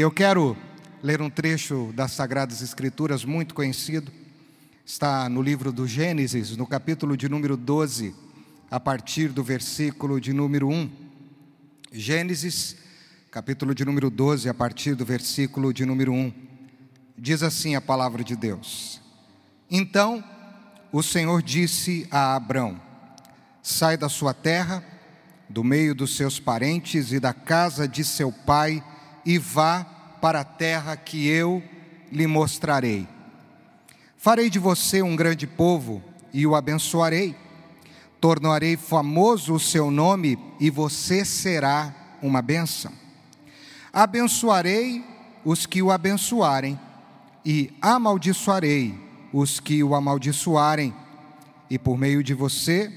Eu quero ler um trecho das Sagradas Escrituras muito conhecido. Está no livro do Gênesis, no capítulo de número 12, a partir do versículo de número 1. Gênesis, capítulo de número 12, a partir do versículo de número 1. Diz assim a palavra de Deus: Então o Senhor disse a Abrão: Sai da sua terra, do meio dos seus parentes e da casa de seu pai e vá para a terra que eu lhe mostrarei. Farei de você um grande povo e o abençoarei. Tornarei famoso o seu nome e você será uma bênção. Abençoarei os que o abençoarem e amaldiçoarei os que o amaldiçoarem. E por meio de você,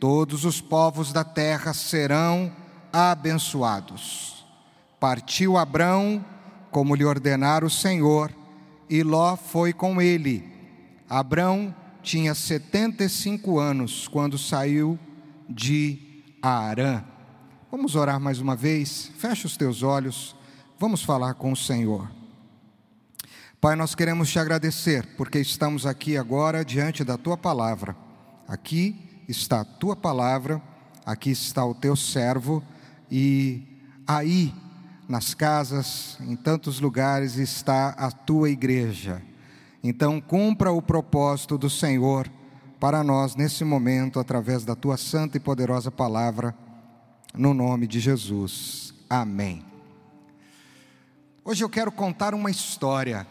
todos os povos da terra serão abençoados. Partiu Abrão, como lhe ordenara o Senhor, e Ló foi com ele. Abrão tinha 75 anos quando saiu de Arã. Vamos orar mais uma vez? Fecha os teus olhos, vamos falar com o Senhor. Pai, nós queremos te agradecer porque estamos aqui agora diante da tua palavra. Aqui está a tua palavra, aqui está o teu servo e aí nas casas, em tantos lugares está a tua igreja. Então, cumpra o propósito do Senhor para nós nesse momento, através da tua santa e poderosa palavra, no nome de Jesus. Amém. Hoje eu quero contar uma história.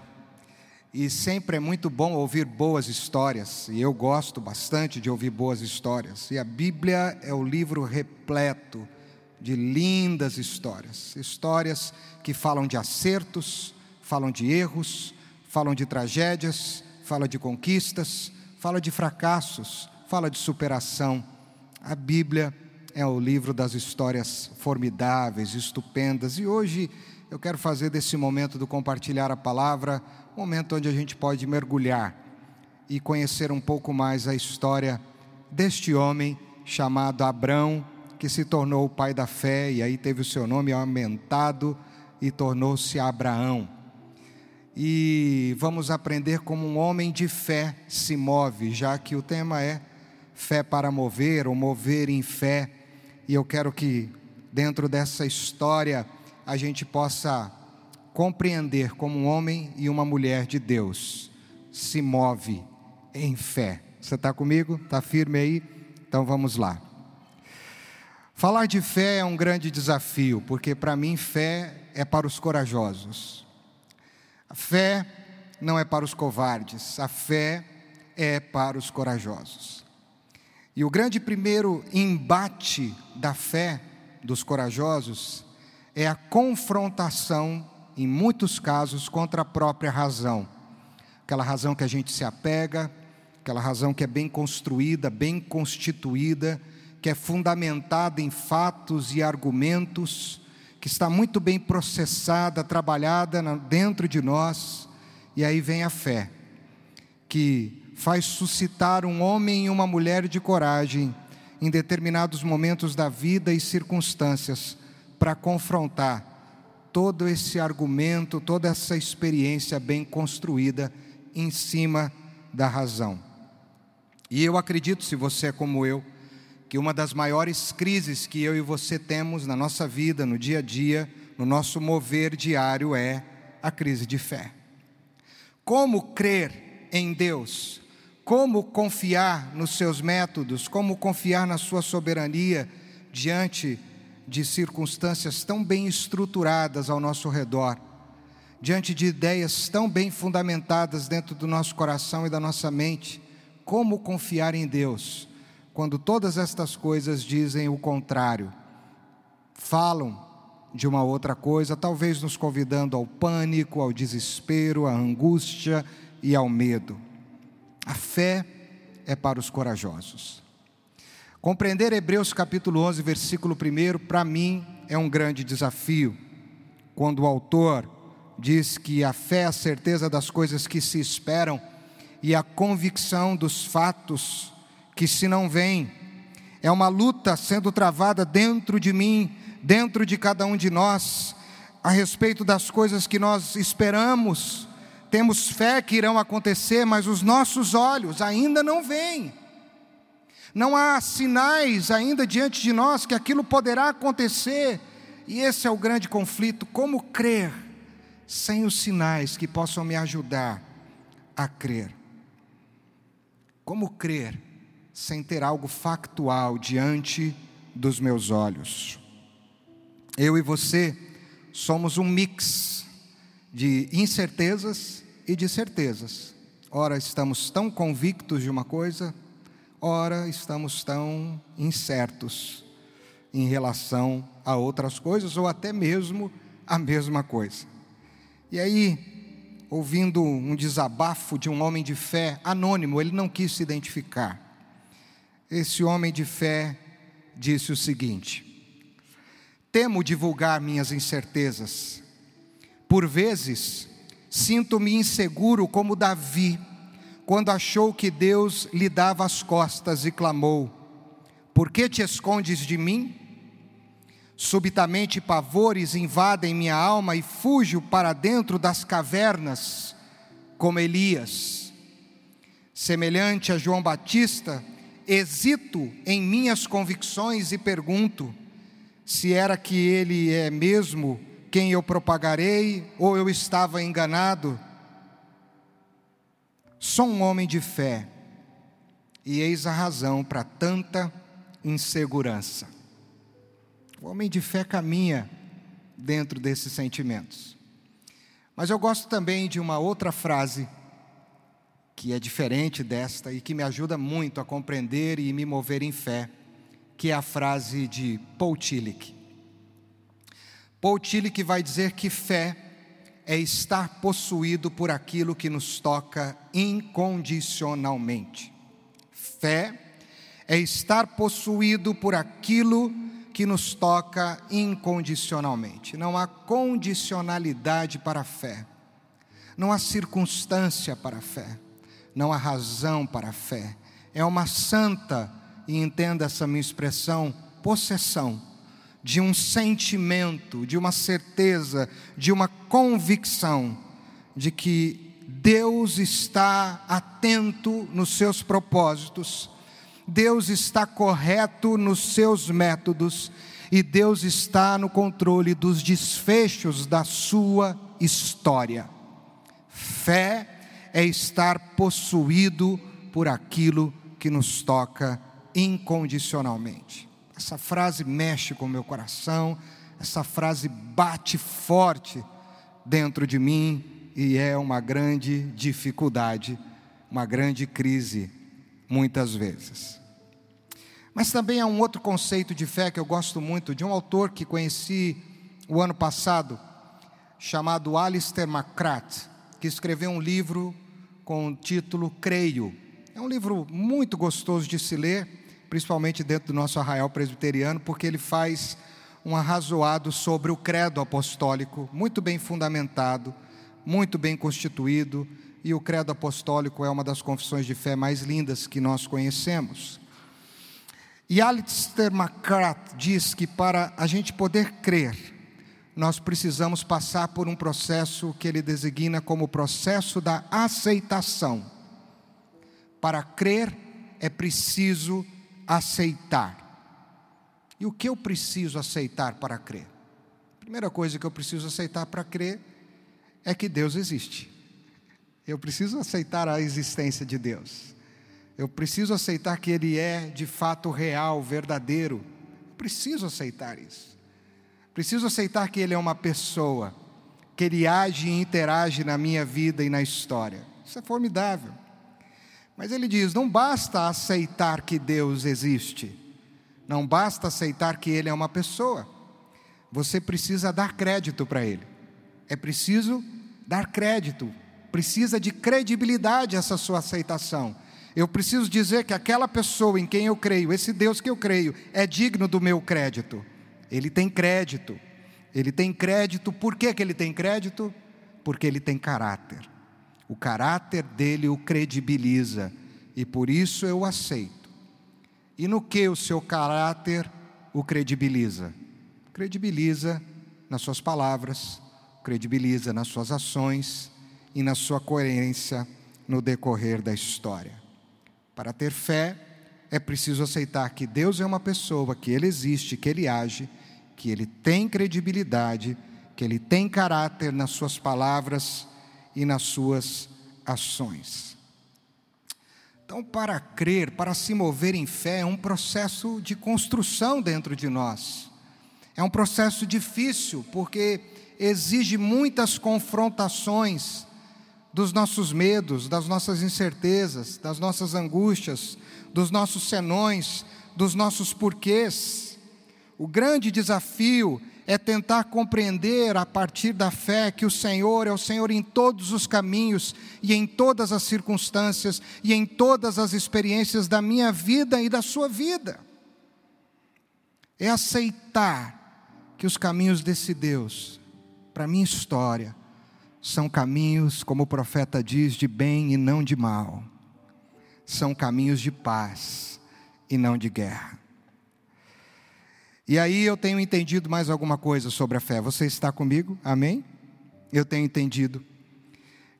E sempre é muito bom ouvir boas histórias, e eu gosto bastante de ouvir boas histórias. E a Bíblia é o livro repleto de lindas histórias, histórias que falam de acertos, falam de erros, falam de tragédias, falam de conquistas, falam de fracassos, fala de superação. A Bíblia é o livro das histórias formidáveis, estupendas, e hoje eu quero fazer desse momento do compartilhar a palavra, um momento onde a gente pode mergulhar e conhecer um pouco mais a história deste homem chamado Abrão, que se tornou o pai da fé, e aí teve o seu nome aumentado e tornou-se Abraão. E vamos aprender como um homem de fé se move, já que o tema é fé para mover ou mover em fé. E eu quero que dentro dessa história a gente possa compreender como um homem e uma mulher de Deus se move em fé. Você está comigo? Está firme aí? Então vamos lá. Falar de fé é um grande desafio, porque para mim fé é para os corajosos. A fé não é para os covardes, a fé é para os corajosos. E o grande primeiro embate da fé dos corajosos é a confrontação, em muitos casos, contra a própria razão. Aquela razão que a gente se apega, aquela razão que é bem construída, bem constituída, que é fundamentada em fatos e argumentos, que está muito bem processada, trabalhada dentro de nós, e aí vem a fé, que faz suscitar um homem e uma mulher de coragem em determinados momentos da vida e circunstâncias para confrontar todo esse argumento, toda essa experiência bem construída em cima da razão. E eu acredito, se você é como eu, que uma das maiores crises que eu e você temos na nossa vida, no dia a dia, no nosso mover diário é a crise de fé. Como crer em Deus? Como confiar nos seus métodos? Como confiar na sua soberania diante de circunstâncias tão bem estruturadas ao nosso redor? Diante de ideias tão bem fundamentadas dentro do nosso coração e da nossa mente? Como confiar em Deus? Quando todas estas coisas dizem o contrário, falam de uma outra coisa, talvez nos convidando ao pânico, ao desespero, à angústia e ao medo. A fé é para os corajosos. Compreender Hebreus capítulo 11, versículo 1, para mim é um grande desafio, quando o autor diz que a fé é a certeza das coisas que se esperam e a convicção dos fatos que se não vem. É uma luta sendo travada dentro de mim, dentro de cada um de nós, a respeito das coisas que nós esperamos, temos fé que irão acontecer, mas os nossos olhos ainda não veem. Não há sinais ainda diante de nós que aquilo poderá acontecer, e esse é o grande conflito: como crer sem os sinais que possam me ajudar a crer? Como crer sem ter algo factual diante dos meus olhos? Eu e você somos um mix de incertezas e de certezas. Ora, estamos tão convictos de uma coisa, ora, estamos tão incertos em relação a outras coisas ou até mesmo a mesma coisa. E aí, ouvindo um desabafo de um homem de fé anônimo, ele não quis se identificar. Esse homem de fé disse o seguinte: Temo divulgar minhas incertezas. Por vezes, sinto-me inseguro como Davi, quando achou que Deus lhe dava as costas e clamou: Por que te escondes de mim? Subitamente pavores invadem minha alma e fujo para dentro das cavernas, como Elias. Semelhante a João Batista, hesito em minhas convicções e pergunto: se era que ele é mesmo quem eu propagarei ou eu estava enganado. Sou um homem de fé e eis a razão para tanta insegurança. O homem de fé caminha dentro desses sentimentos. Mas eu gosto também de uma outra frase que é diferente desta e que me ajuda muito a compreender e me mover em fé que é a frase de Paul Tillich. Paul Tillich vai dizer que fé é estar possuído por aquilo que nos toca incondicionalmente. Fé é estar possuído por aquilo que nos toca incondicionalmente. Não há condicionalidade para a fé. Não há circunstância para a fé. Não há razão para a fé. É uma santa e entenda essa minha expressão, possessão de um sentimento, de uma certeza, de uma convicção de que Deus está atento nos seus propósitos, Deus está correto nos seus métodos e Deus está no controle dos desfechos da sua história. Fé é estar possuído por aquilo que nos toca incondicionalmente. Essa frase mexe com o meu coração, essa frase bate forte dentro de mim e é uma grande dificuldade, uma grande crise, muitas vezes. Mas também há um outro conceito de fé que eu gosto muito, de um autor que conheci o ano passado, chamado Alistair McCrath, que escreveu um livro com o título Creio. É um livro muito gostoso de se ler principalmente dentro do nosso arraial presbiteriano, porque ele faz um arrazoado sobre o credo apostólico, muito bem fundamentado, muito bem constituído, e o credo apostólico é uma das confissões de fé mais lindas que nós conhecemos. E Alistair McCart diz que para a gente poder crer, nós precisamos passar por um processo que ele designa como o processo da aceitação. Para crer é preciso aceitar. E o que eu preciso aceitar para crer? A primeira coisa que eu preciso aceitar para crer é que Deus existe. Eu preciso aceitar a existência de Deus. Eu preciso aceitar que Ele é de fato real, verdadeiro. Eu preciso aceitar isso. Preciso aceitar que Ele é uma pessoa, que Ele age e interage na minha vida e na história. Isso é formidável. Mas ele diz: não basta aceitar que Deus existe, não basta aceitar que Ele é uma pessoa, você precisa dar crédito para Ele, é preciso dar crédito, precisa de credibilidade essa sua aceitação. Eu preciso dizer que aquela pessoa em quem eu creio, esse Deus que eu creio, é digno do meu crédito. Ele tem crédito. Ele tem crédito, por que, que ele tem crédito? Porque ele tem caráter. O caráter dele o credibiliza e por isso eu aceito. E no que o seu caráter o credibiliza? Credibiliza nas suas palavras, credibiliza nas suas ações e na sua coerência no decorrer da história. Para ter fé, é preciso aceitar que Deus é uma pessoa, que Ele existe, que Ele age, que Ele tem credibilidade, que Ele tem caráter nas suas palavras e nas suas ações. Então, para crer, para se mover em fé, é um processo de construção dentro de nós. É um processo difícil, porque exige muitas confrontações dos nossos medos, das nossas incertezas, das nossas angústias, dos nossos senões, dos nossos porquês. O grande desafio é tentar compreender a partir da fé que o Senhor é o Senhor em todos os caminhos e em todas as circunstâncias e em todas as experiências da minha vida e da sua vida. É aceitar que os caminhos desse Deus, para minha história, são caminhos, como o profeta diz, de bem e não de mal. São caminhos de paz e não de guerra. E aí eu tenho entendido mais alguma coisa sobre a fé. Você está comigo? Amém? Eu tenho entendido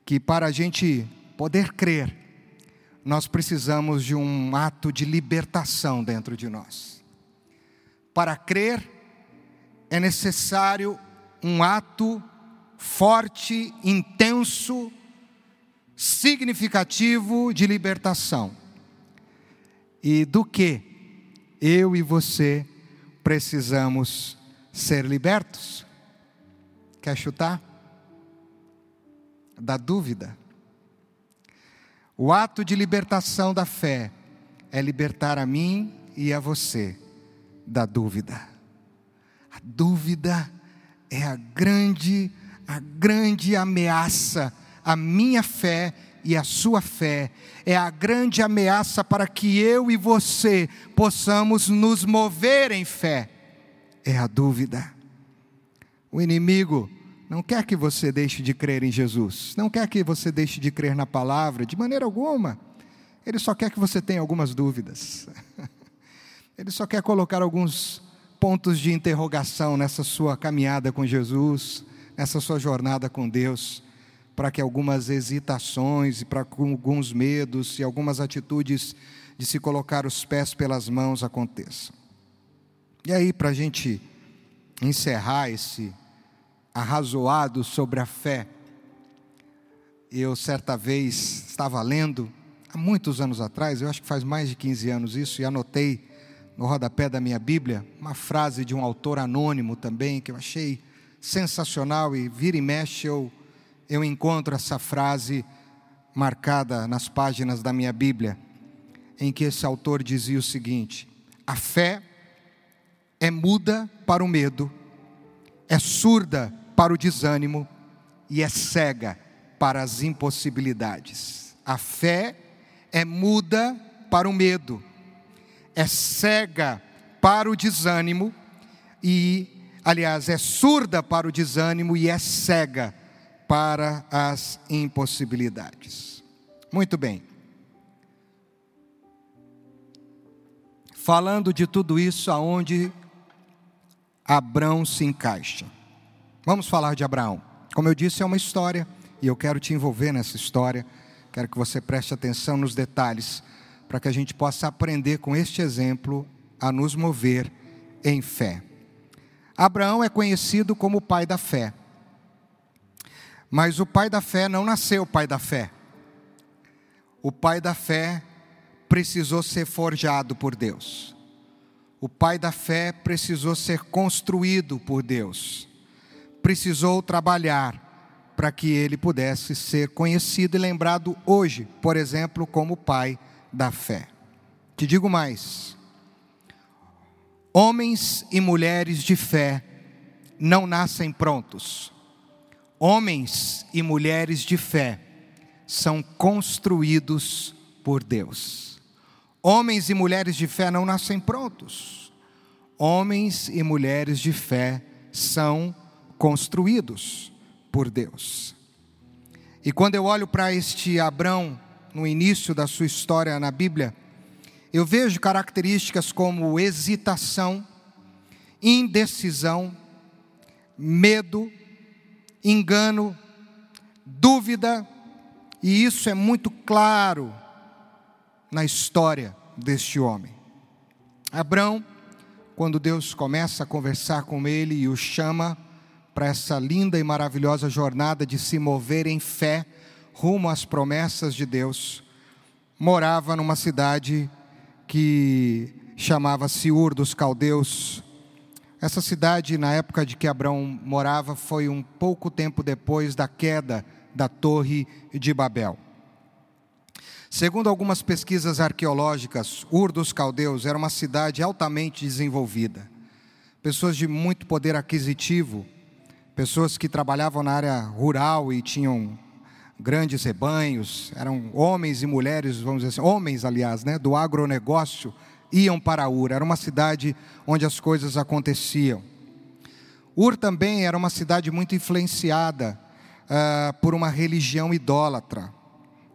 que para a gente poder crer, nós precisamos de um ato de libertação dentro de nós. Para crer, é necessário um ato forte, intenso, significativo de libertação. E do que eu e você precisamos ser libertos. Quer chutar? Da dúvida. O ato de libertação da fé é libertar a mim e a você da dúvida. A dúvida é a grande, a grande ameaça à minha fé e a sua fé é a grande ameaça para que eu e você possamos nos mover em fé. É a dúvida. O inimigo não quer que você deixe de crer em Jesus, não quer que você deixe de crer na palavra, de maneira alguma. Ele só quer que você tenha algumas dúvidas. Ele só quer colocar alguns pontos de interrogação nessa sua caminhada com Jesus, nessa sua jornada com Deus para que algumas hesitações e para alguns medos e algumas atitudes de se colocar os pés pelas mãos aconteçam. E aí, para a gente encerrar esse arrazoado sobre a fé, eu certa vez estava lendo, há muitos anos atrás, eu acho que faz mais de 15 anos isso, e anotei no rodapé da minha Bíblia uma frase de um autor anônimo também, que eu achei sensacional, e vira e mexe eu eu encontro essa frase marcada nas páginas da minha Bíblia, em que esse autor dizia o seguinte: a fé é muda para o medo, é surda para o desânimo e é cega para as impossibilidades. A fé é muda para o medo, é cega para o desânimo e, aliás, é surda para o desânimo e é cega para as impossibilidades. Muito bem. Falando de tudo isso, aonde Abraão se encaixa. Vamos falar de Abraão. Como eu disse, é uma história e eu quero te envolver nessa história. Quero que você preste atenção nos detalhes para que a gente possa aprender com este exemplo a nos mover em fé. Abraão é conhecido como o pai da fé. Mas o pai da fé não nasceu pai da fé. O pai da fé precisou ser forjado por Deus. O pai da fé precisou ser construído por Deus. Precisou trabalhar para que ele pudesse ser conhecido e lembrado hoje, por exemplo, como pai da fé. Te digo mais: homens e mulheres de fé não nascem prontos Homens e mulheres de fé são construídos por Deus. Homens e mulheres de fé não nascem prontos. Homens e mulheres de fé são construídos por Deus. E quando eu olho para este Abrão, no início da sua história na Bíblia, eu vejo características como hesitação, indecisão, medo, engano, dúvida, e isso é muito claro na história deste homem. Abrão, quando Deus começa a conversar com ele e o chama para essa linda e maravilhosa jornada de se mover em fé rumo às promessas de Deus, morava numa cidade que chamava-se Ur dos Caldeus. Essa cidade, na época de que Abraão morava, foi um pouco tempo depois da queda da Torre de Babel. Segundo algumas pesquisas arqueológicas, Ur dos Caldeus era uma cidade altamente desenvolvida. Pessoas de muito poder aquisitivo, pessoas que trabalhavam na área rural e tinham grandes rebanhos, eram homens e mulheres, vamos dizer assim, homens, aliás, né, do agronegócio, iam para Ur. Era uma cidade onde as coisas aconteciam. Ur também era uma cidade muito influenciada uh, por uma religião idólatra.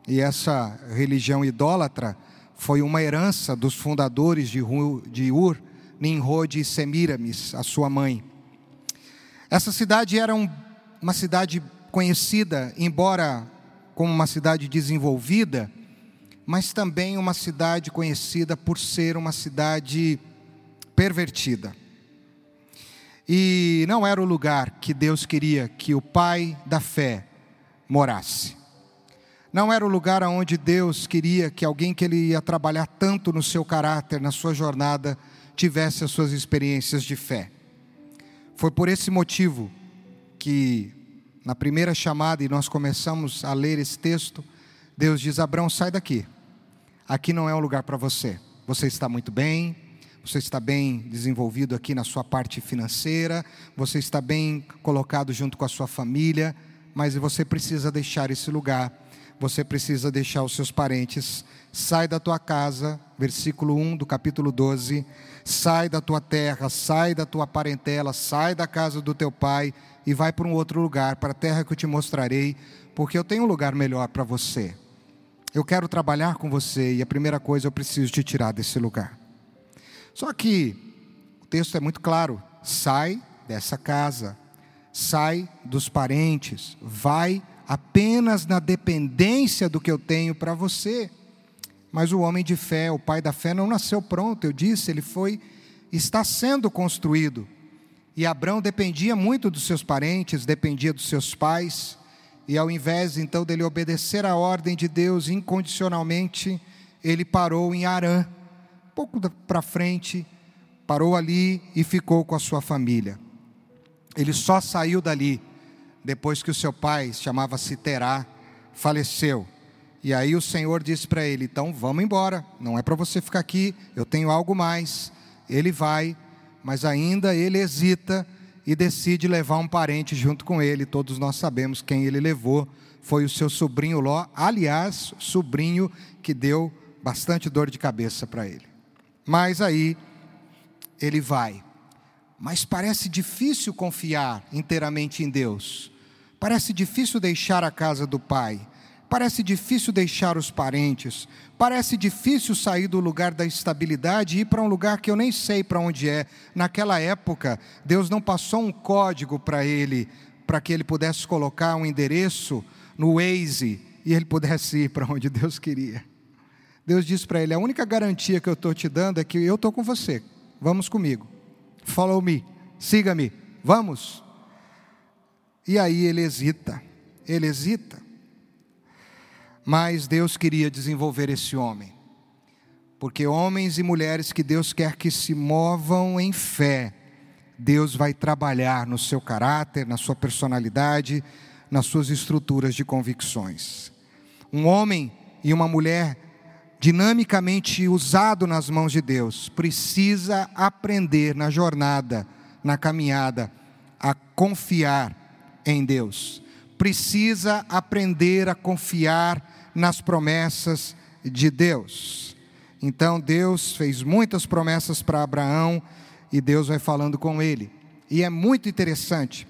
E essa religião idólatra foi uma herança dos fundadores de Ur, Nimrod e Semiramis, a sua mãe. Essa cidade era um, uma cidade conhecida, embora como uma cidade desenvolvida, mas também uma cidade conhecida por ser uma cidade pervertida. E não era o lugar que Deus queria que o pai da fé morasse. Não era o lugar onde Deus queria que alguém que ele ia trabalhar tanto no seu caráter, na sua jornada, tivesse as suas experiências de fé. Foi por esse motivo que, na primeira chamada, e nós começamos a ler esse texto, Deus diz: Abraão, sai daqui. Aqui não é o lugar para você. Você está muito bem, você está bem desenvolvido aqui na sua parte financeira, você está bem colocado junto com a sua família, mas você precisa deixar esse lugar você precisa deixar os seus parentes. Sai da tua casa, versículo 1 do capítulo 12. Sai da tua terra, sai da tua parentela, sai da casa do teu pai e vai para um outro lugar, para a terra que eu te mostrarei, porque eu tenho um lugar melhor para você. Eu quero trabalhar com você e a primeira coisa eu preciso te tirar desse lugar. Só que o texto é muito claro: sai dessa casa, sai dos parentes, vai apenas na dependência do que eu tenho para você. Mas o homem de fé, o pai da fé, não nasceu pronto, eu disse, ele foi, está sendo construído. E Abraão dependia muito dos seus parentes, dependia dos seus pais, e ao invés então dele obedecer à ordem de Deus incondicionalmente, ele parou em Arã, um pouco para frente, parou ali e ficou com a sua família. Ele só saiu dali depois que o seu pai, chamava-se Terá, faleceu. E aí o Senhor disse para ele: então vamos embora, não é para você ficar aqui, eu tenho algo mais. Ele vai, mas ainda ele hesita e decide levar um parente junto com ele. Todos nós sabemos quem ele levou, foi o seu sobrinho Ló, aliás, sobrinho que deu bastante dor de cabeça para ele. Mas aí ele vai. Mas parece difícil confiar inteiramente em Deus. Parece difícil deixar a casa do pai. Parece difícil deixar os parentes. Parece difícil sair do lugar da estabilidade e ir para um lugar que eu nem sei para onde é. Naquela época, Deus não passou um código para ele, para que ele pudesse colocar um endereço no Waze e ele pudesse ir para onde Deus queria. Deus disse para ele: A única garantia que eu estou te dando é que eu estou com você. Vamos comigo. Follow me. Siga-me. Vamos. E aí ele hesita, ele hesita. Mas Deus queria desenvolver esse homem. Porque homens e mulheres que Deus quer que se movam em fé, Deus vai trabalhar no seu caráter, na sua personalidade, nas suas estruturas de convicções. Um homem e uma mulher dinamicamente usado nas mãos de Deus precisa aprender na jornada, na caminhada, a confiar em Deus. Precisa aprender a confiar nas promessas de Deus. Então Deus fez muitas promessas para Abraão e Deus vai falando com ele. E é muito interessante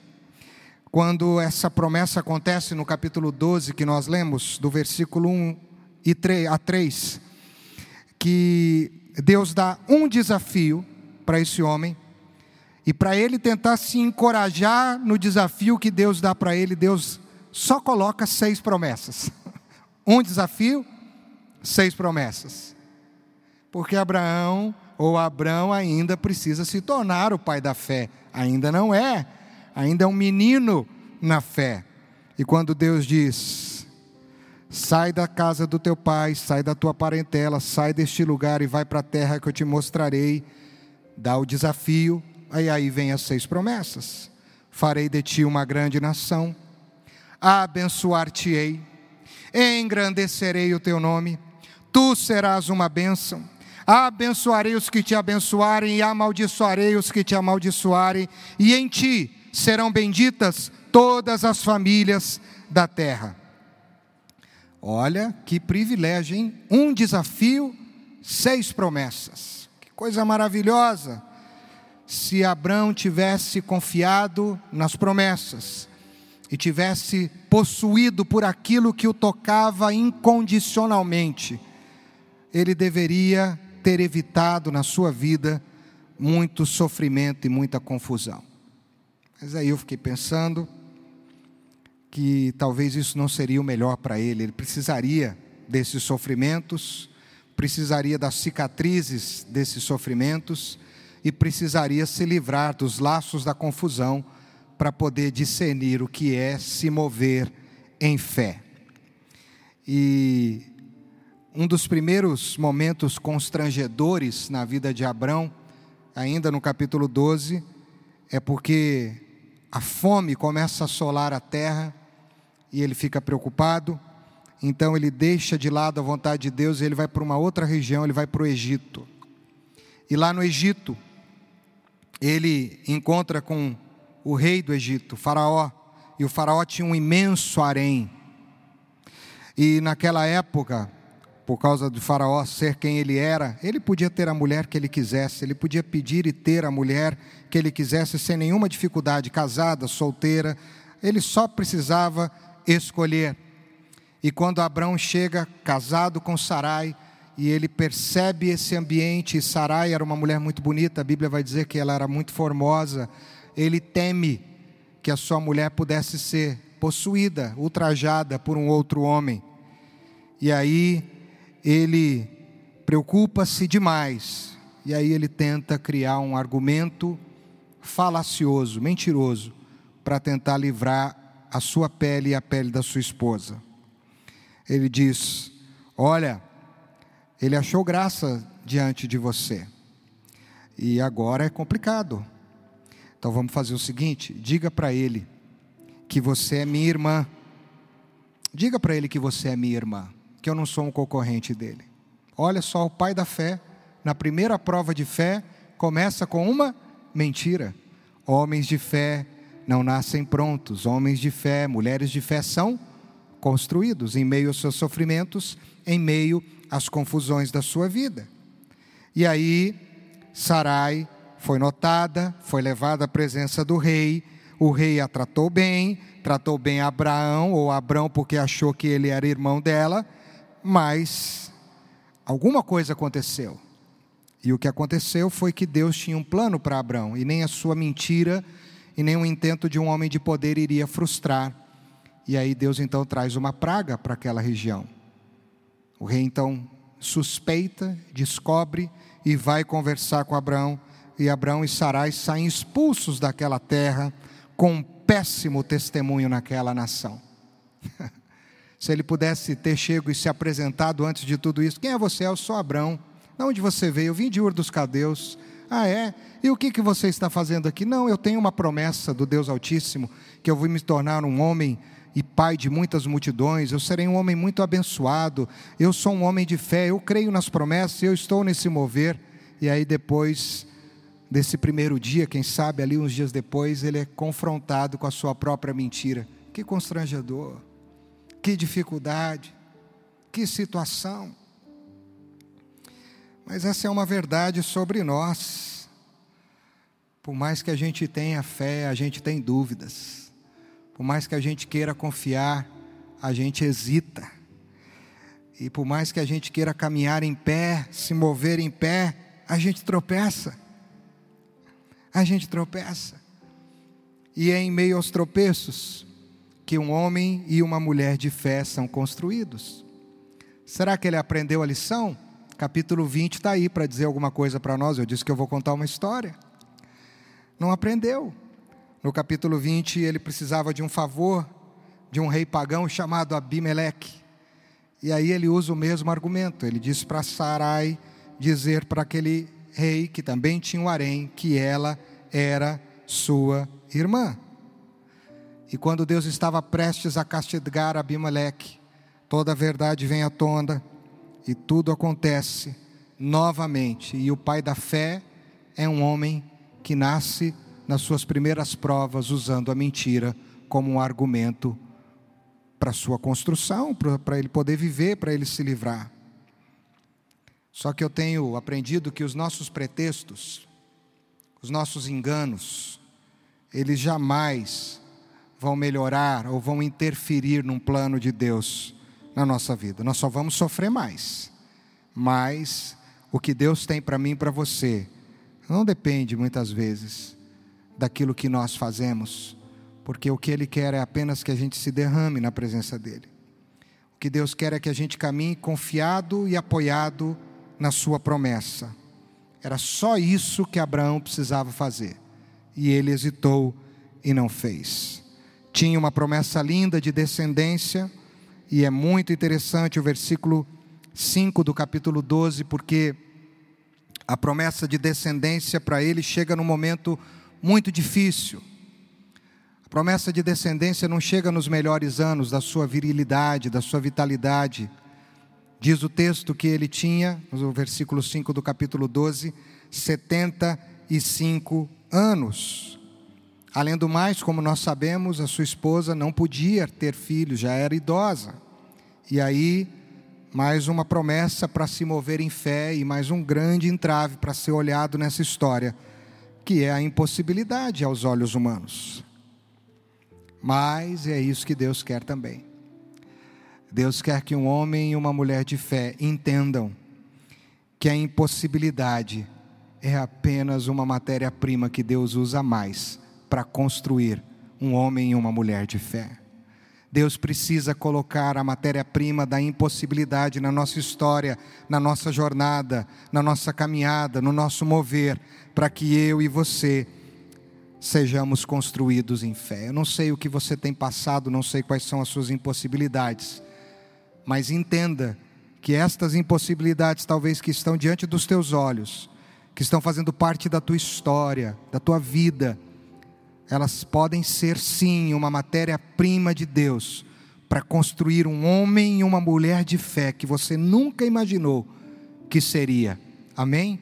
quando essa promessa acontece no capítulo 12 que nós lemos, do versículo 1 e 3 a 3, que Deus dá um desafio para esse homem E para ele tentar se encorajar no desafio que Deus dá para ele, Deus só coloca seis promessas. Um desafio, seis promessas. Porque Abraão ou Abraão ainda precisa se tornar o pai da fé. Ainda não é, ainda é um menino na fé. E quando Deus diz: sai da casa do teu pai, sai da tua parentela, sai deste lugar e vai para a terra que eu te mostrarei, dá o desafio, aí aí vem as seis promessas. Farei de ti uma grande nação, abençoar-te-ei, engrandecerei o teu nome, tu serás uma bênção abençoarei os que te abençoarem e amaldiçoarei os que te amaldiçoarem, e em ti serão benditas todas as famílias da terra. Olha que privilégio, hein? Um desafio, seis promessas. Que coisa maravilhosa. Se Abraão tivesse confiado nas promessas e tivesse possuído por aquilo que o tocava incondicionalmente, ele deveria ter evitado na sua vida muito sofrimento e muita confusão. Mas aí eu fiquei pensando que talvez isso não seria o melhor para ele, ele precisaria desses sofrimentos, precisaria das cicatrizes desses sofrimentos e precisaria se livrar dos laços da confusão para poder discernir o que é se mover em fé. E um dos primeiros momentos constrangedores na vida de Abrão, ainda no capítulo 12, é porque a fome começa a assolar a terra e ele fica preocupado. Então ele deixa de lado a vontade de Deus e ele vai para uma outra região, ele vai para o Egito. E lá no Egito, ele encontra com o rei do Egito, Faraó, e o Faraó tinha um imenso harém. E naquela época, por causa de Faraó ser quem ele era, ele podia ter a mulher que ele quisesse, ele podia pedir e ter a mulher que ele quisesse sem nenhuma dificuldade, casada, solteira, ele só precisava escolher. E quando Abraão chega casado com Sarai, e ele percebe esse ambiente, e Sarai era uma mulher muito bonita, a Bíblia vai dizer que ela era muito formosa, ele teme que a sua mulher pudesse ser possuída, ultrajada por um outro homem. E aí ele preocupa-se demais e aí ele tenta criar um argumento falacioso, mentiroso, para tentar livrar a sua pele e a pele da sua esposa. Ele diz: Olha, ele achou graça diante de você, e agora é complicado. Então vamos fazer o seguinte: diga para ele que você é minha irmã. Diga para ele que você é minha irmã que eu não sou um concorrente dele. Olha só, o pai da fé, na primeira prova de fé, começa com uma mentira. Homens de fé não nascem prontos, homens de fé, mulheres de fé são construídos em meio aos seus sofrimentos, em meio às confusões da sua vida. E aí, Sarai foi notada, foi levada à presença do rei, o rei a tratou bem, tratou bem Abraão, ou Abrão porque achou que ele era irmão dela, mas alguma coisa aconteceu. E o que aconteceu foi que Deus tinha um plano para Abraão, e nem a sua mentira e nem o intento de um homem de poder iria frustrar. E aí Deus então traz uma praga para aquela região. O rei então suspeita, descobre e vai conversar com Abraão, e Abraão e Sarai saem expulsos daquela terra com um péssimo testemunho naquela nação. Se ele pudesse ter chego e se apresentado antes de tudo isso, quem é você? Eu sou Abrão. De onde você veio? Eu vim de Ur dos Cadeus. Ah, é? E o que, que você está fazendo aqui? Não, eu tenho uma promessa do Deus Altíssimo, que eu vou me tornar um homem e pai de muitas multidões, eu serei um homem muito abençoado, eu sou um homem de fé, eu creio nas promessas, eu estou nesse mover. E aí depois desse primeiro dia, quem sabe ali uns dias depois, ele é confrontado com a sua própria mentira. Que constrangedor que dificuldade, que situação. Mas essa é uma verdade sobre nós. Por mais que a gente tenha fé, a gente tem dúvidas. Por mais que a gente queira confiar, a gente hesita. E por mais que a gente queira caminhar em pé, se mover em pé, a gente tropeça. A gente tropeça. E é em meio aos tropeços que um homem e uma mulher de fé são construídos. Será que ele aprendeu a lição? Capítulo 20 está aí para dizer alguma coisa para nós. Eu disse que eu vou contar uma história. Não aprendeu. No capítulo 20, ele precisava de um favor de um rei pagão chamado Abimeleque. E aí ele usa o mesmo argumento. Ele diz para Sarai dizer para aquele rei, que também tinha um harém, que ela era sua irmã. E quando Deus estava prestes a castigar Abimeleque, toda a verdade vem à tona e tudo acontece novamente. E o pai da fé é um homem que nasce nas suas primeiras provas usando a mentira como um argumento para sua construção, para ele poder viver, para ele se livrar. Só que eu tenho aprendido que os nossos pretextos, os nossos enganos, eles jamais vão melhorar ou vão interferir num plano de Deus na nossa vida. Nós só vamos sofrer mais. Mas o que Deus tem para mim e para você não depende muitas vezes daquilo que nós fazemos, porque o que Ele quer é apenas que a gente se derrame na presença dEle. O que Deus quer é que a gente caminhe confiado e apoiado na Sua promessa. Era só isso que Abraão precisava fazer. E ele hesitou e não fez. Tinha uma promessa linda de descendência, e é muito interessante o versículo 5 do capítulo 12, porque a promessa de descendência para ele chega num momento muito difícil. A promessa de descendência não chega nos melhores anos da sua virilidade, da sua vitalidade. Diz o texto que ele tinha, no versículo 5 do capítulo 12, 75 anos. Além do mais, como nós sabemos, a sua esposa não podia ter filhos, já era idosa. E aí, mais uma promessa para se mover em fé e mais um grande entrave para ser olhado nessa história, que é a impossibilidade aos olhos humanos. Mas é isso que Deus quer também. Deus quer que um homem e uma mulher de fé entendam que a impossibilidade é apenas uma matéria-prima que Deus usa mais para construir um homem e uma mulher de fé. Deus precisa colocar a matéria-prima da impossibilidade na nossa história, na nossa jornada, na nossa caminhada, no nosso mover, para que eu e você sejamos construídos em fé. Eu não sei o que você tem passado, não sei quais são as suas impossibilidades, mas entenda que estas impossibilidades, talvez que estão diante dos teus olhos, que estão fazendo parte da tua história, da tua vida, elas podem ser sim uma matéria-prima de Deus para construir um homem e uma mulher de fé que você nunca imaginou que seria. Amém?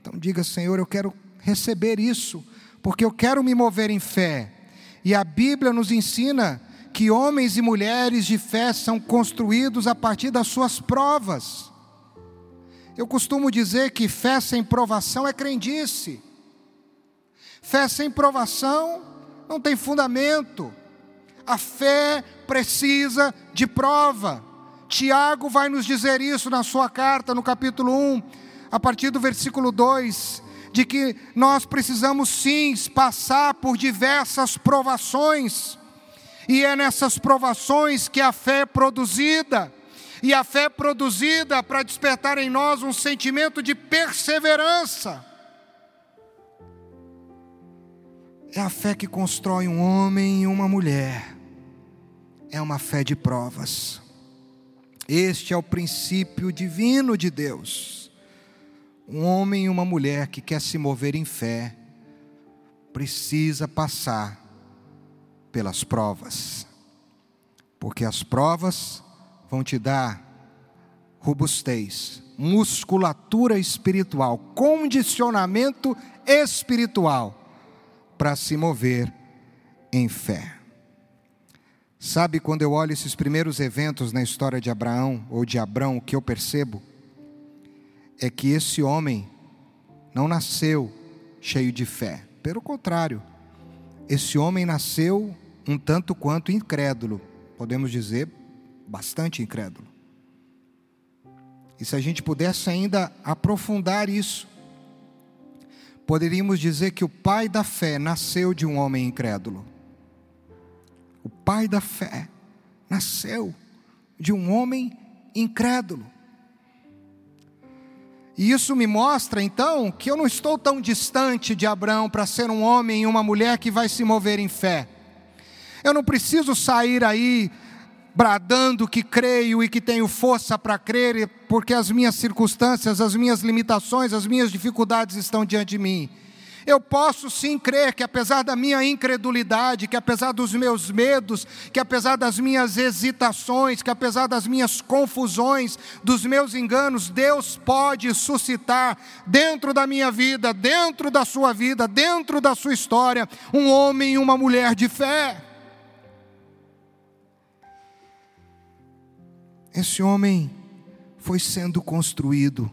Então diga, Senhor, eu quero receber isso, porque eu quero me mover em fé. E a Bíblia nos ensina que homens e mulheres de fé são construídos a partir das suas provas. Eu costumo dizer que fé sem provação é crendice. Fé sem provação não tem fundamento. A fé precisa de prova. Tiago vai nos dizer isso na sua carta, no capítulo 1, a partir do versículo 2, de que nós precisamos sim passar por diversas provações, e é nessas provações que a fé é produzida, e a fé é produzida para despertar em nós um sentimento de perseverança. É a fé que constrói um homem e uma mulher. É uma fé de provas. Este é o princípio divino de Deus. Um homem e uma mulher que quer se mover em fé precisa passar pelas provas. Porque as provas vão te dar robustez, musculatura espiritual, condicionamento espiritual para se mover em fé. Sabe quando eu olho esses primeiros eventos na história de Abraão ou de Abrão, o que eu percebo é que esse homem não nasceu cheio de fé. Pelo contrário, esse homem nasceu um tanto quanto incrédulo, podemos dizer, bastante incrédulo. E se a gente pudesse ainda aprofundar isso, poderíamos dizer que o pai da fé nasceu de um homem incrédulo. O pai da fé nasceu de um homem incrédulo. E isso me mostra então que eu não estou tão distante de Abraão para ser um homem e uma mulher que vai se mover em fé. Eu não preciso sair aí bradando que creio e que tenho força para crer, porque as minhas circunstâncias, as minhas limitações, as minhas dificuldades estão diante de mim. Eu posso sim crer que, apesar da minha incredulidade, que apesar dos meus medos, que apesar das minhas hesitações, que apesar das minhas confusões, dos meus enganos, Deus pode suscitar dentro da minha vida, dentro da sua vida, dentro da sua história, um homem e uma mulher de fé. Esse homem foi sendo construído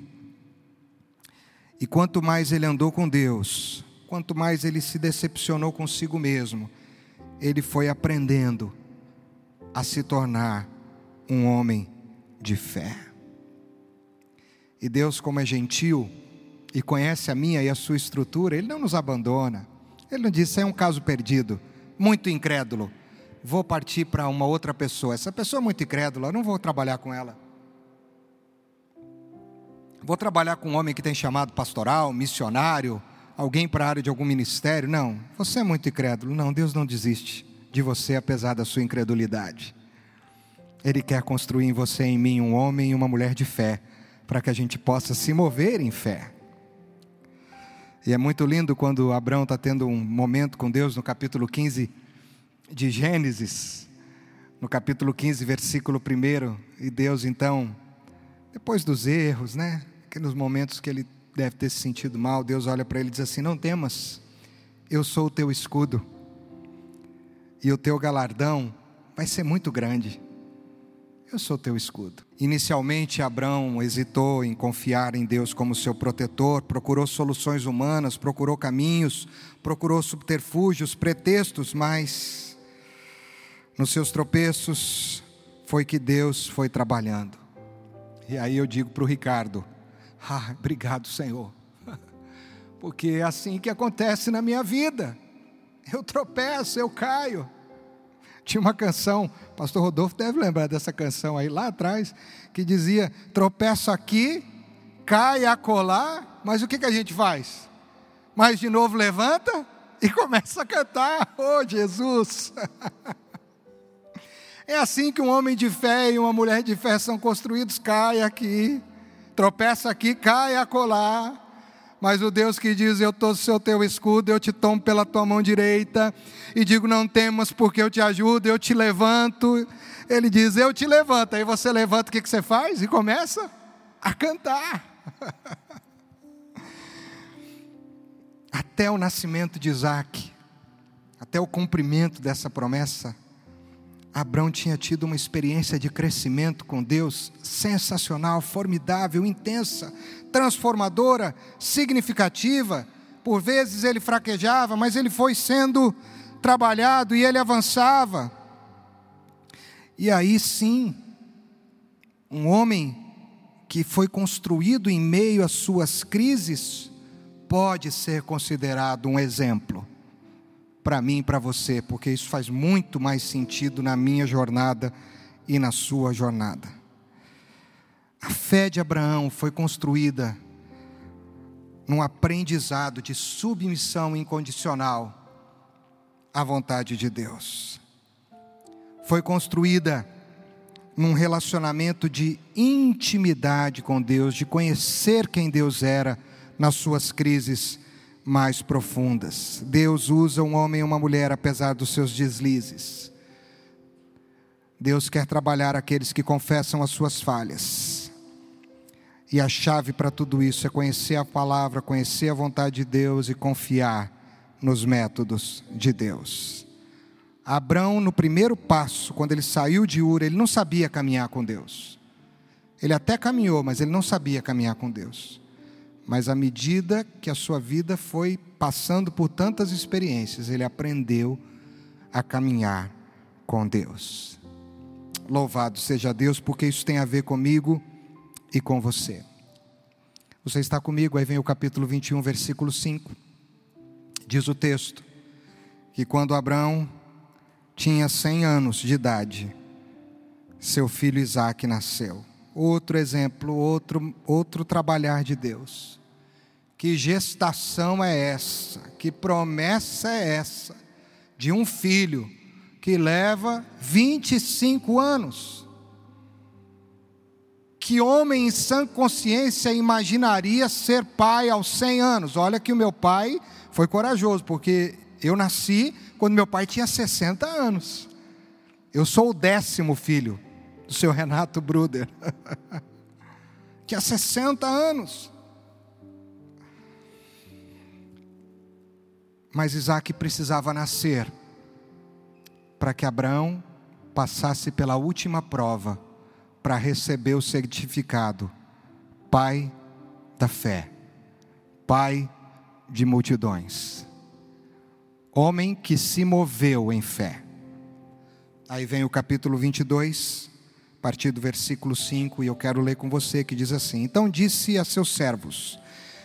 e quanto mais ele andou com Deus, quanto mais ele se decepcionou consigo mesmo, ele foi aprendendo a se tornar um homem de fé. E Deus, como é gentil e conhece a minha e a sua estrutura, Ele não nos abandona. Ele não diz, é um caso perdido, muito incrédulo. Vou partir para uma outra pessoa. Essa pessoa é muito incrédula, não vou trabalhar com ela. Vou trabalhar com um homem que tem chamado pastoral, missionário, alguém para a área de algum ministério. Não, você é muito incrédulo. Não, Deus não desiste de você apesar da sua incredulidade. Ele quer construir em você e em mim um homem e uma mulher de fé, para que a gente possa se mover em fé. E é muito lindo quando Abraão está tendo um momento com Deus no capítulo 15 de Gênesis, no capítulo 15, versículo 1, e Deus então depois dos erros, né? Que nos momentos que ele deve ter se sentido mal, Deus olha para ele e diz assim: Não temas, eu sou o teu escudo, e o teu galardão vai ser muito grande. Eu sou o teu escudo. Inicialmente, Abraão hesitou em confiar em Deus como seu protetor, procurou soluções humanas, procurou caminhos, procurou subterfúgios, pretextos, mas nos seus tropeços foi que Deus foi trabalhando. E aí eu digo para o Ricardo: ah, obrigado, Senhor, porque é assim que acontece na minha vida. Eu tropeço, eu caio. Tinha uma canção, Pastor Rodolfo deve lembrar dessa canção aí lá atrás, que dizia: tropeço aqui, cai acolá, mas o que, que a gente faz? Mas de novo levanta e começa a cantar: Oh Jesus! É assim que um homem de fé e uma mulher de fé são construídos, cai aqui, tropeça aqui, cai acolá. Mas o Deus que diz: Eu estou seu teu escudo, eu te tomo pela tua mão direita, e digo: Não temas, porque eu te ajudo, eu te levanto. Ele diz: Eu te levanto. Aí você levanta, o que, que você faz? E começa a cantar. até o nascimento de Isaac, até o cumprimento dessa promessa, Abraão tinha tido uma experiência de crescimento com Deus sensacional, formidável, intensa, transformadora, significativa. Por vezes ele fraquejava, mas ele foi sendo trabalhado e ele avançava. E aí sim, um homem que foi construído em meio às suas crises pode ser considerado um exemplo para mim e para você, porque isso faz muito mais sentido na minha jornada e na sua jornada. A fé de Abraão foi construída num aprendizado de submissão incondicional à vontade de Deus. Foi construída num relacionamento de intimidade com Deus, de conhecer quem Deus era nas suas crises mais profundas. Deus usa um homem e uma mulher apesar dos seus deslizes. Deus quer trabalhar aqueles que confessam as suas falhas. E a chave para tudo isso é conhecer a palavra, conhecer a vontade de Deus e confiar nos métodos de Deus. Abraão, no primeiro passo, quando ele saiu de Ur, ele não sabia caminhar com Deus. Ele até caminhou, mas ele não sabia caminhar com Deus. Mas à medida que a sua vida foi passando por tantas experiências, ele aprendeu a caminhar com Deus. Louvado seja Deus, porque isso tem a ver comigo e com você. Você está comigo? Aí vem o capítulo 21, versículo 5. Diz o texto que quando Abraão tinha 100 anos de idade, seu filho Isaac nasceu. Outro exemplo, outro, outro trabalhar de Deus. Que gestação é essa? Que promessa é essa? De um filho que leva 25 anos. Que homem em sã consciência imaginaria ser pai aos 100 anos? Olha que o meu pai foi corajoso, porque eu nasci quando meu pai tinha 60 anos. Eu sou o décimo filho do seu Renato Bruder. tinha 60 anos. Mas Isaac precisava nascer para que Abraão passasse pela última prova para receber o certificado pai da fé, pai de multidões, homem que se moveu em fé. Aí vem o capítulo 22, a partir do versículo 5, e eu quero ler com você que diz assim: Então disse a seus servos: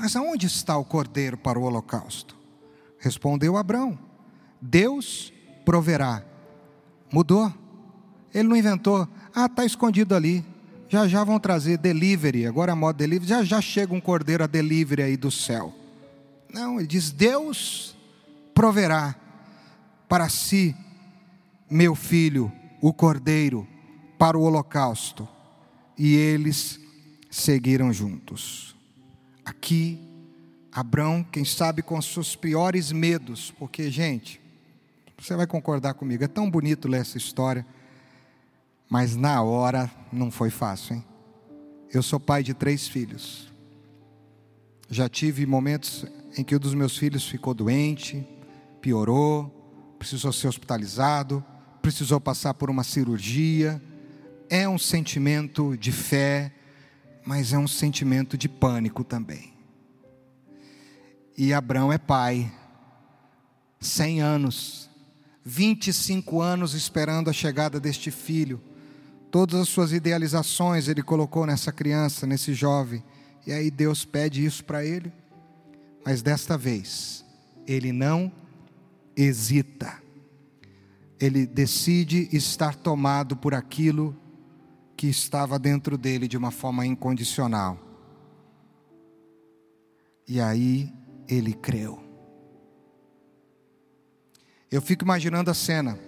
mas aonde está o cordeiro para o holocausto? Respondeu Abraão: Deus proverá. Mudou. Ele não inventou. Ah, está escondido ali. Já já vão trazer delivery. Agora a moda delivery. Já já chega um cordeiro a delivery aí do céu. Não, ele diz: Deus proverá para si, meu filho, o cordeiro, para o holocausto. E eles seguiram juntos. Aqui, Abraão, quem sabe com seus piores medos, porque, gente, você vai concordar comigo, é tão bonito ler essa história, mas na hora não foi fácil, hein? Eu sou pai de três filhos. Já tive momentos em que um dos meus filhos ficou doente, piorou, precisou ser hospitalizado, precisou passar por uma cirurgia. É um sentimento de fé, mas é um sentimento de pânico também. E Abraão é pai, cem anos, 25 anos esperando a chegada deste filho. Todas as suas idealizações ele colocou nessa criança, nesse jovem. E aí Deus pede isso para ele. Mas desta vez, ele não hesita. Ele decide estar tomado por aquilo que estava dentro dele de uma forma incondicional. E aí ele creu. Eu fico imaginando a cena.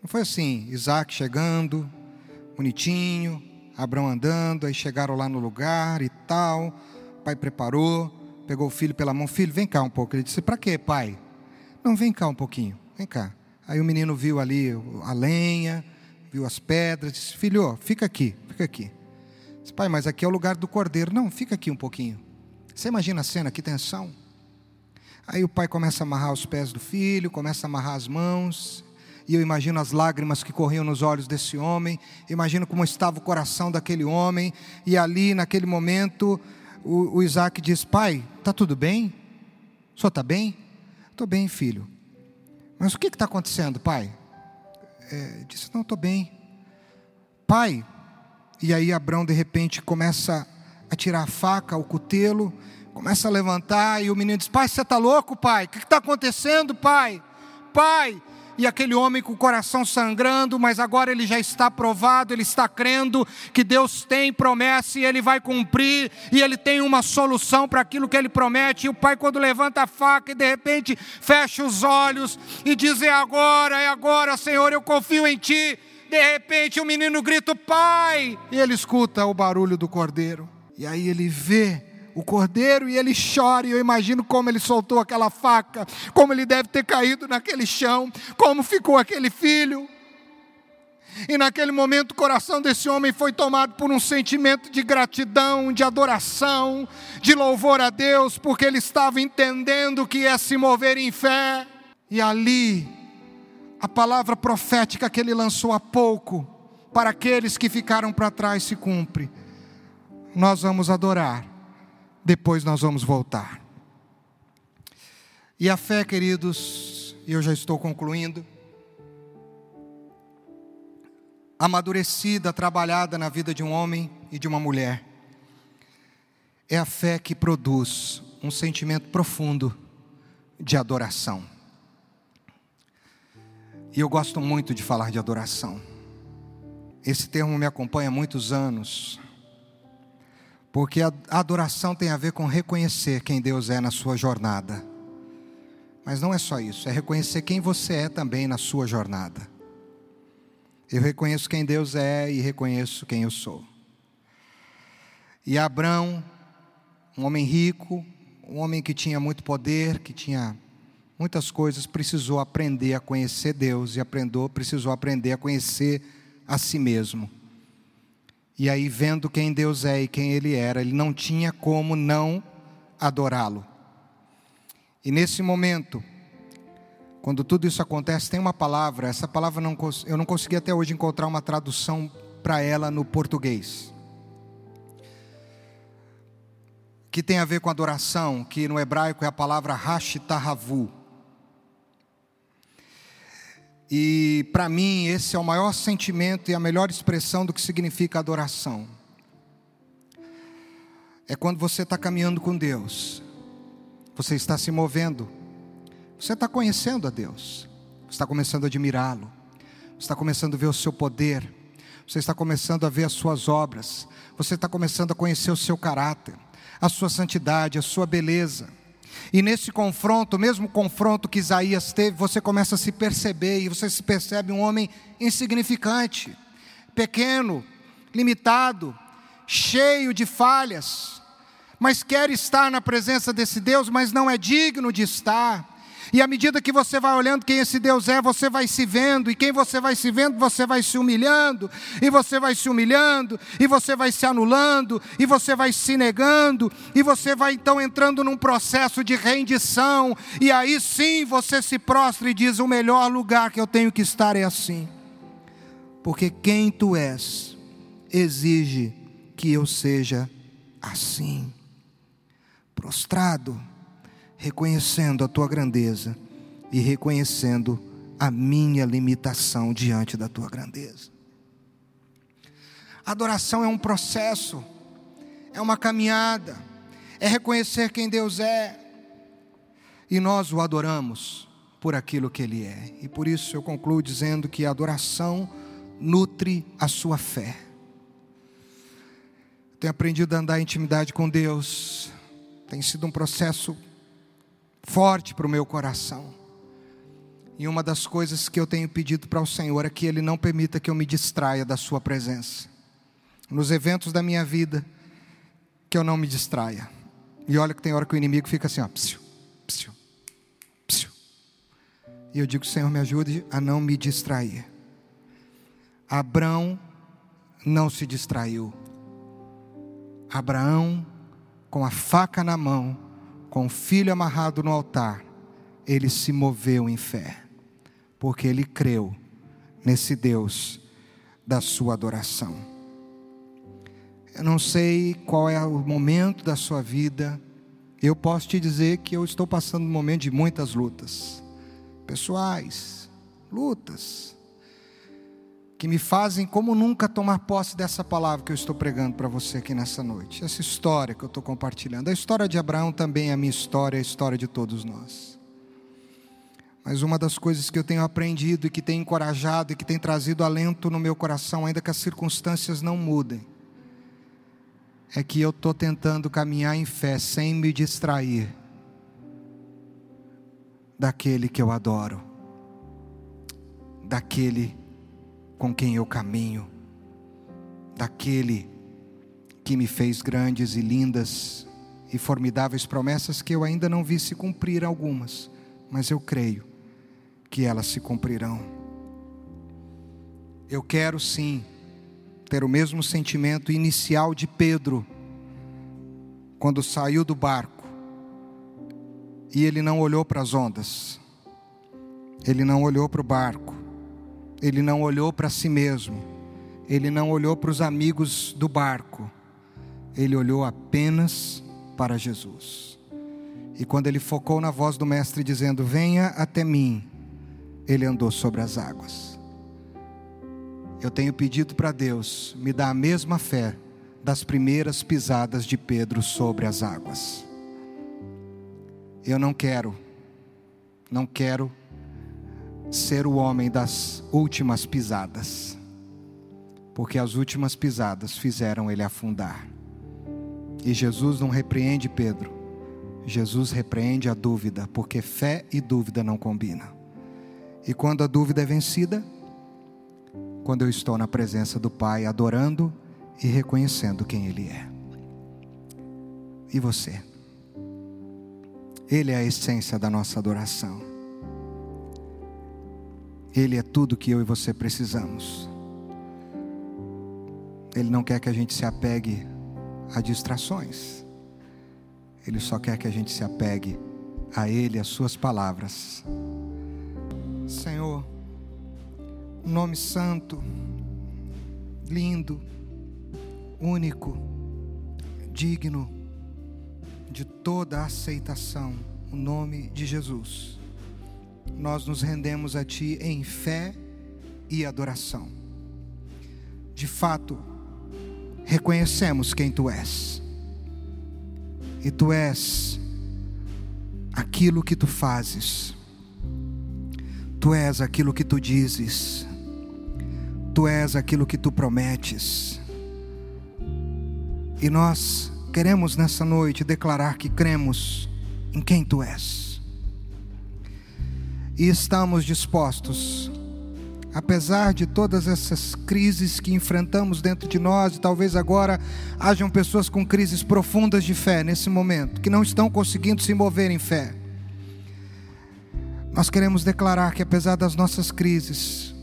Não foi assim, Isaac chegando, bonitinho, Abraão andando, aí chegaram lá no lugar e tal. O pai preparou, pegou o filho pela mão. Filho, vem cá um pouco. Ele disse: Para quê, pai? Não, vem cá um pouquinho, vem cá. Aí o menino viu ali a lenha, viu as pedras, disse: Filho, fica aqui, fica aqui. Disse, pai, mas aqui é o lugar do cordeiro. Não, fica aqui um pouquinho. Você imagina a cena, que tensão. Aí o pai começa a amarrar os pés do filho, começa a amarrar as mãos. E eu imagino as lágrimas que corriam nos olhos desse homem, imagino como estava o coração daquele homem. E ali, naquele momento, o, o Isaac diz: Pai, está tudo bem? O senhor está bem? Estou bem, filho. Mas o que está acontecendo, pai? É, disse: Não, estou bem. Pai, e aí Abraão de repente começa a tirar a faca, o cutelo, Começa a levantar e o menino diz: Pai, você está louco, pai? O que está acontecendo, pai? Pai. E aquele homem com o coração sangrando, mas agora ele já está provado, ele está crendo que Deus tem promessa e ele vai cumprir, e ele tem uma solução para aquilo que ele promete. E o pai, quando levanta a faca e de repente fecha os olhos e diz: É agora, é agora, Senhor, eu confio em ti. De repente o menino grita: Pai! E ele escuta o barulho do cordeiro. E aí ele vê o cordeiro e ele chora. E eu imagino como ele soltou aquela faca, como ele deve ter caído naquele chão, como ficou aquele filho. E naquele momento o coração desse homem foi tomado por um sentimento de gratidão, de adoração, de louvor a Deus, porque ele estava entendendo que ia se mover em fé. E ali, a palavra profética que ele lançou há pouco, para aqueles que ficaram para trás, se cumpre. Nós vamos adorar, depois nós vamos voltar. E a fé, queridos, e eu já estou concluindo, amadurecida, trabalhada na vida de um homem e de uma mulher, é a fé que produz um sentimento profundo de adoração. E eu gosto muito de falar de adoração. Esse termo me acompanha há muitos anos, porque a adoração tem a ver com reconhecer quem Deus é na sua jornada. Mas não é só isso, é reconhecer quem você é também na sua jornada. Eu reconheço quem Deus é e reconheço quem eu sou. E Abraão, um homem rico, um homem que tinha muito poder, que tinha muitas coisas, precisou aprender a conhecer Deus e aprendeu, precisou aprender a conhecer a si mesmo. E aí, vendo quem Deus é e quem Ele era, ele não tinha como não adorá-lo. E nesse momento, quando tudo isso acontece, tem uma palavra, essa palavra não, eu não consegui até hoje encontrar uma tradução para ela no português. Que tem a ver com adoração, que no hebraico é a palavra hashitahavu. E para mim, esse é o maior sentimento e a melhor expressão do que significa adoração. É quando você está caminhando com Deus você está se movendo. Você está conhecendo a Deus. Você está começando a admirá-lo. Você está começando a ver o seu poder. Você está começando a ver as suas obras. Você está começando a conhecer o seu caráter, a sua santidade, a sua beleza. E nesse confronto, mesmo confronto que Isaías teve, você começa a se perceber e você se percebe um homem insignificante, pequeno, limitado, cheio de falhas mas quer estar na presença desse Deus, mas não é digno de estar. E à medida que você vai olhando quem esse Deus é, você vai se vendo, e quem você vai se vendo, você vai se humilhando, e você vai se humilhando, e você vai se anulando, e você vai se negando, e você vai então entrando num processo de rendição, e aí sim você se prostra e diz: o melhor lugar que eu tenho que estar é assim, porque quem tu és exige que eu seja assim. Prostrado, reconhecendo a tua grandeza e reconhecendo a minha limitação diante da tua grandeza. Adoração é um processo, é uma caminhada, é reconhecer quem Deus é, e nós o adoramos por aquilo que Ele é. E por isso eu concluo dizendo que a adoração nutre a sua fé. Tenho aprendido a andar em intimidade com Deus, tem sido um processo forte para o meu coração. E uma das coisas que eu tenho pedido para o Senhor é que Ele não permita que eu me distraia da Sua presença. Nos eventos da minha vida, que eu não me distraia. E olha que tem hora que o inimigo fica assim, ó, psiu, psiu, psiu. E eu digo, Senhor, me ajude a não me distrair. Abraão não se distraiu. Abraão com a faca na mão, com o filho amarrado no altar, ele se moveu em fé, porque ele creu nesse Deus da sua adoração. Eu não sei qual é o momento da sua vida, eu posso te dizer que eu estou passando um momento de muitas lutas, pessoais, lutas, que me fazem como nunca tomar posse dessa palavra que eu estou pregando para você aqui nessa noite. Essa história que eu estou compartilhando. A história de Abraão também é a minha história, é a história de todos nós. Mas uma das coisas que eu tenho aprendido e que tem encorajado e que tem trazido alento no meu coração, ainda que as circunstâncias não mudem, é que eu estou tentando caminhar em fé sem me distrair daquele que eu adoro, daquele com quem eu caminho, daquele que me fez grandes e lindas e formidáveis promessas que eu ainda não vi se cumprir algumas, mas eu creio que elas se cumprirão. Eu quero sim ter o mesmo sentimento inicial de Pedro, quando saiu do barco e ele não olhou para as ondas, ele não olhou para o barco, ele não olhou para si mesmo, ele não olhou para os amigos do barco, ele olhou apenas para Jesus. E quando ele focou na voz do Mestre dizendo: Venha até mim, ele andou sobre as águas. Eu tenho pedido para Deus me dar a mesma fé das primeiras pisadas de Pedro sobre as águas. Eu não quero, não quero ser o homem das últimas pisadas, porque as últimas pisadas fizeram ele afundar. E Jesus não repreende Pedro, Jesus repreende a dúvida, porque fé e dúvida não combinam. E quando a dúvida é vencida, quando eu estou na presença do Pai, adorando e reconhecendo quem Ele é. E você? Ele é a essência da nossa adoração. Ele é tudo que eu e você precisamos. Ele não quer que a gente se apegue a distrações. Ele só quer que a gente se apegue a Ele, às Suas palavras. Senhor, um nome santo, lindo, único, digno de toda aceitação, o nome de Jesus. Nós nos rendemos a Ti em fé e adoração. De fato, reconhecemos quem Tu és, e Tu és aquilo que Tu fazes Tu és aquilo que tu dizes, tu és aquilo que tu prometes. E nós queremos nessa noite declarar que cremos em quem tu és. E estamos dispostos, apesar de todas essas crises que enfrentamos dentro de nós, e talvez agora hajam pessoas com crises profundas de fé nesse momento, que não estão conseguindo se mover em fé nós queremos declarar que apesar das nossas crises,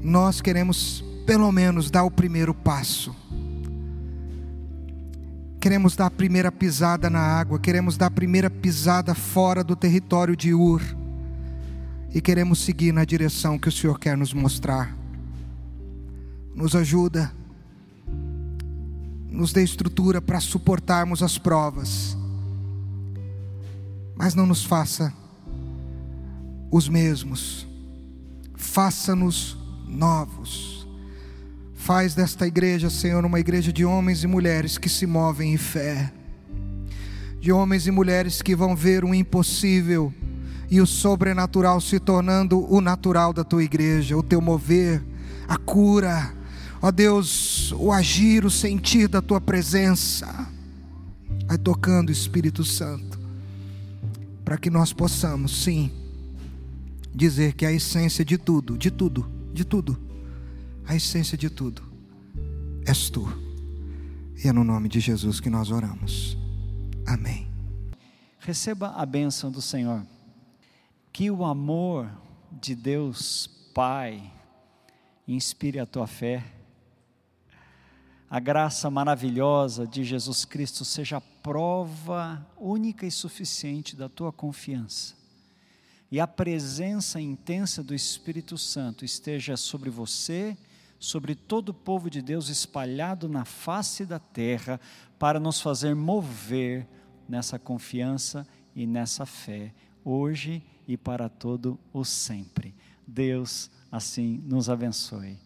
nós queremos pelo menos dar o primeiro passo. Queremos dar a primeira pisada na água, queremos dar a primeira pisada fora do território de Ur. E queremos seguir na direção que o Senhor quer nos mostrar. Nos ajuda, nos dê estrutura para suportarmos as provas, mas não nos faça os mesmos, faça-nos novos. Faz desta igreja, Senhor, uma igreja de homens e mulheres que se movem em fé, de homens e mulheres que vão ver o impossível e o sobrenatural se tornando o natural da tua igreja, o teu mover, a cura, ó Deus, o agir, o sentir da tua presença. Vai tocando o Espírito Santo, para que nós possamos, sim, dizer que a essência de tudo, de tudo, de tudo, a essência de tudo és tu. E é no nome de Jesus que nós oramos. Amém. Receba a bênção do Senhor. Que o amor de Deus Pai inspire a tua fé. A graça maravilhosa de Jesus Cristo seja a prova única e suficiente da tua confiança e a presença intensa do Espírito Santo esteja sobre você, sobre todo o povo de Deus espalhado na face da terra, para nos fazer mover nessa confiança e nessa fé, hoje e para todo o sempre. Deus assim nos abençoe.